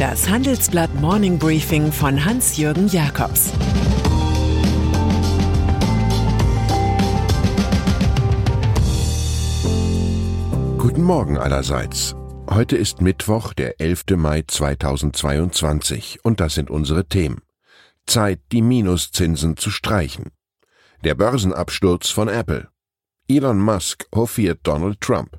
Das Handelsblatt Morning Briefing von Hans-Jürgen Jakobs Guten Morgen allerseits. Heute ist Mittwoch, der 11. Mai 2022 und das sind unsere Themen. Zeit, die Minuszinsen zu streichen. Der Börsenabsturz von Apple. Elon Musk hofiert Donald Trump.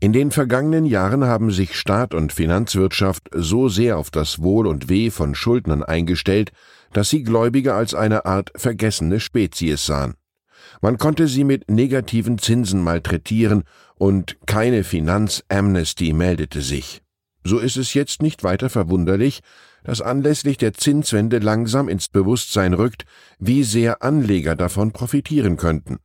In den vergangenen Jahren haben sich Staat und Finanzwirtschaft so sehr auf das Wohl und Weh von Schuldnern eingestellt, dass sie Gläubige als eine Art vergessene Spezies sahen. Man konnte sie mit negativen Zinsen malträtieren und keine Finanzamnesty meldete sich. So ist es jetzt nicht weiter verwunderlich, dass anlässlich der Zinswende langsam ins Bewusstsein rückt, wie sehr Anleger davon profitieren könnten.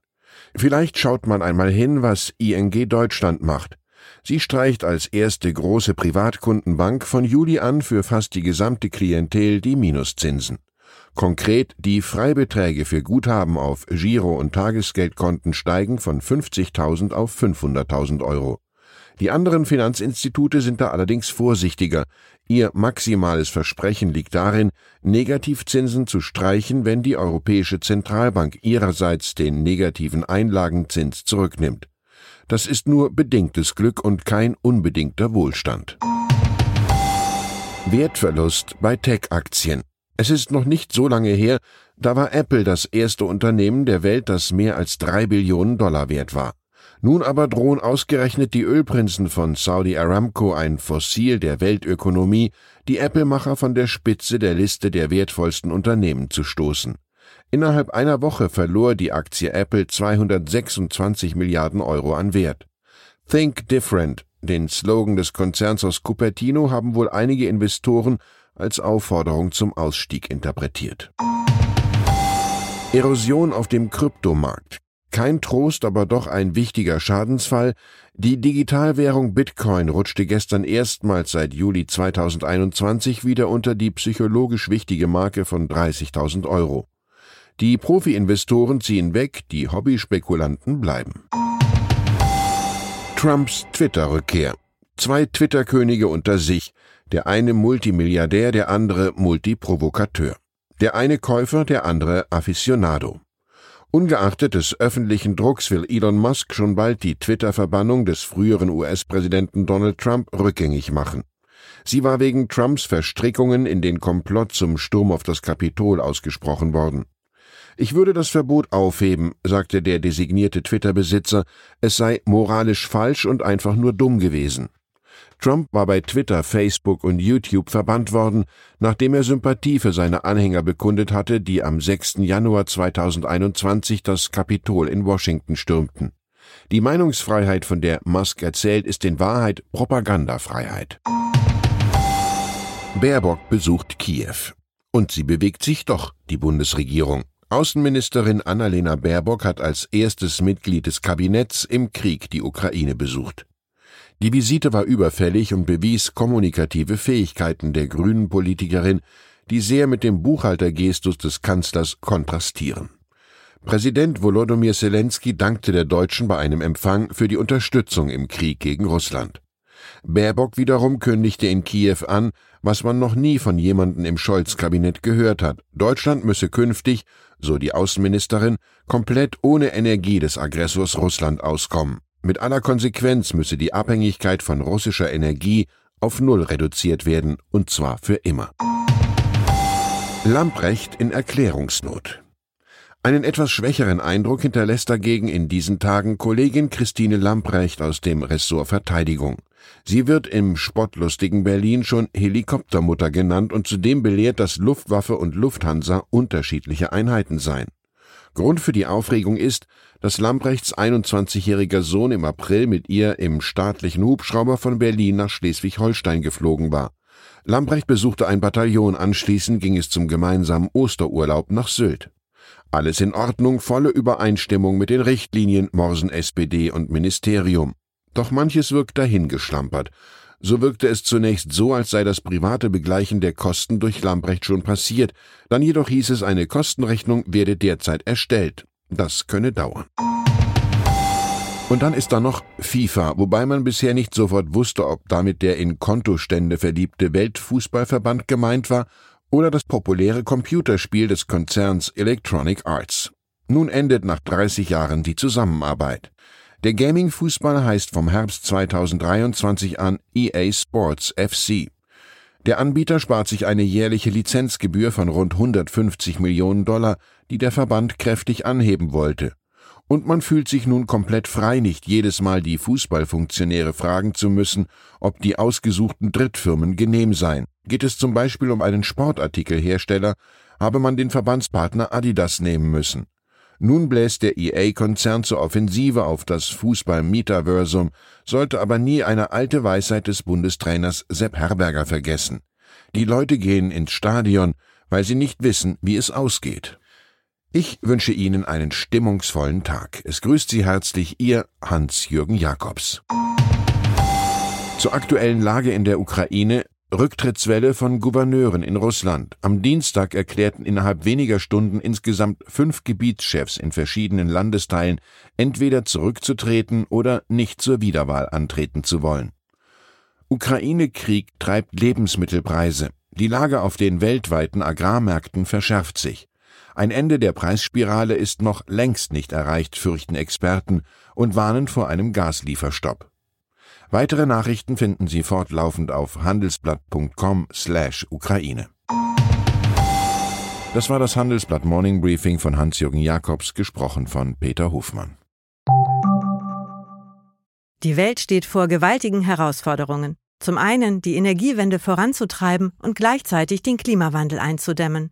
Vielleicht schaut man einmal hin, was ING Deutschland macht. Sie streicht als erste große Privatkundenbank von Juli an für fast die gesamte Klientel die Minuszinsen. Konkret die Freibeträge für Guthaben auf Giro- und Tagesgeldkonten steigen von 50.000 auf 500.000 Euro. Die anderen Finanzinstitute sind da allerdings vorsichtiger. Ihr maximales Versprechen liegt darin, Negativzinsen zu streichen, wenn die Europäische Zentralbank ihrerseits den negativen Einlagenzins zurücknimmt. Das ist nur bedingtes Glück und kein unbedingter Wohlstand. Wertverlust bei Tech-Aktien. Es ist noch nicht so lange her, da war Apple das erste Unternehmen der Welt, das mehr als drei Billionen Dollar wert war. Nun aber drohen ausgerechnet die Ölprinzen von Saudi Aramco, ein Fossil der Weltökonomie, die Apple-Macher von der Spitze der Liste der wertvollsten Unternehmen zu stoßen. Innerhalb einer Woche verlor die Aktie Apple 226 Milliarden Euro an Wert. Think Different, den Slogan des Konzerns aus Cupertino, haben wohl einige Investoren als Aufforderung zum Ausstieg interpretiert. Erosion auf dem Kryptomarkt. Kein Trost, aber doch ein wichtiger Schadensfall. Die Digitalwährung Bitcoin rutschte gestern erstmals seit Juli 2021 wieder unter die psychologisch wichtige Marke von 30.000 Euro. Die Profi-Investoren ziehen weg, die Hobbyspekulanten bleiben. Trumps Twitter-Rückkehr. Zwei Twitter-Könige unter sich, der eine Multimilliardär, der andere Multiprovokateur. Der eine Käufer, der andere Aficionado. Ungeachtet des öffentlichen Drucks will Elon Musk schon bald die Twitter-Verbannung des früheren US-Präsidenten Donald Trump rückgängig machen. Sie war wegen Trumps Verstrickungen in den Komplott zum Sturm auf das Kapitol ausgesprochen worden. Ich würde das Verbot aufheben, sagte der designierte Twitter-Besitzer, es sei moralisch falsch und einfach nur dumm gewesen. Trump war bei Twitter, Facebook und YouTube verbannt worden, nachdem er Sympathie für seine Anhänger bekundet hatte, die am 6. Januar 2021 das Kapitol in Washington stürmten. Die Meinungsfreiheit, von der Musk erzählt, ist in Wahrheit Propagandafreiheit. Baerbock besucht Kiew. Und sie bewegt sich doch, die Bundesregierung. Außenministerin Annalena Baerbock hat als erstes Mitglied des Kabinetts im Krieg die Ukraine besucht. Die Visite war überfällig und bewies kommunikative Fähigkeiten der grünen Politikerin, die sehr mit dem Buchhaltergestus des Kanzlers kontrastieren. Präsident Volodymyr Zelensky dankte der Deutschen bei einem Empfang für die Unterstützung im Krieg gegen Russland. Baerbock wiederum kündigte in Kiew an, was man noch nie von jemandem im Scholz-Kabinett gehört hat. Deutschland müsse künftig, so die Außenministerin, komplett ohne Energie des Aggressors Russland auskommen. Mit aller Konsequenz müsse die Abhängigkeit von russischer Energie auf Null reduziert werden, und zwar für immer. Lamprecht in Erklärungsnot. Einen etwas schwächeren Eindruck hinterlässt dagegen in diesen Tagen Kollegin Christine Lamprecht aus dem Ressort Verteidigung. Sie wird im spottlustigen Berlin schon Helikoptermutter genannt und zudem belehrt, dass Luftwaffe und Lufthansa unterschiedliche Einheiten seien. Grund für die Aufregung ist, dass Lamprechts 21-jähriger Sohn im April mit ihr im staatlichen Hubschrauber von Berlin nach Schleswig-Holstein geflogen war. Lamprecht besuchte ein Bataillon, anschließend ging es zum gemeinsamen Osterurlaub nach Sylt. Alles in Ordnung, volle Übereinstimmung mit den Richtlinien Morsen SPD und Ministerium. Doch manches wirkt dahingeschlampert. So wirkte es zunächst so, als sei das private Begleichen der Kosten durch Lamprecht schon passiert, dann jedoch hieß es, eine Kostenrechnung werde derzeit erstellt. Das könne dauern. Und dann ist da noch FIFA, wobei man bisher nicht sofort wusste, ob damit der in Kontostände verliebte Weltfußballverband gemeint war oder das populäre Computerspiel des Konzerns Electronic Arts. Nun endet nach 30 Jahren die Zusammenarbeit. Der Gaming-Fußball heißt vom Herbst 2023 an EA Sports FC. Der Anbieter spart sich eine jährliche Lizenzgebühr von rund 150 Millionen Dollar, die der Verband kräftig anheben wollte. Und man fühlt sich nun komplett frei, nicht jedes Mal die Fußballfunktionäre fragen zu müssen, ob die ausgesuchten Drittfirmen genehm seien. Geht es zum Beispiel um einen Sportartikelhersteller, habe man den Verbandspartner Adidas nehmen müssen. Nun bläst der EA-Konzern zur Offensive auf das Fußball-Metaversum, sollte aber nie eine alte Weisheit des Bundestrainers Sepp Herberger vergessen. Die Leute gehen ins Stadion, weil sie nicht wissen, wie es ausgeht. Ich wünsche Ihnen einen stimmungsvollen Tag. Es grüßt Sie herzlich Ihr Hans-Jürgen Jakobs. Zur aktuellen Lage in der Ukraine Rücktrittswelle von Gouverneuren in Russland. Am Dienstag erklärten innerhalb weniger Stunden insgesamt fünf Gebietschefs in verschiedenen Landesteilen, entweder zurückzutreten oder nicht zur Wiederwahl antreten zu wollen. Ukraine-Krieg treibt Lebensmittelpreise. Die Lage auf den weltweiten Agrarmärkten verschärft sich. Ein Ende der Preisspirale ist noch längst nicht erreicht, fürchten Experten und warnen vor einem Gaslieferstopp. Weitere Nachrichten finden Sie fortlaufend auf handelsblatt.com/Ukraine. Das war das Handelsblatt Morning Briefing von Hans-Jürgen Jakobs, gesprochen von Peter Hofmann. Die Welt steht vor gewaltigen Herausforderungen. Zum einen die Energiewende voranzutreiben und gleichzeitig den Klimawandel einzudämmen.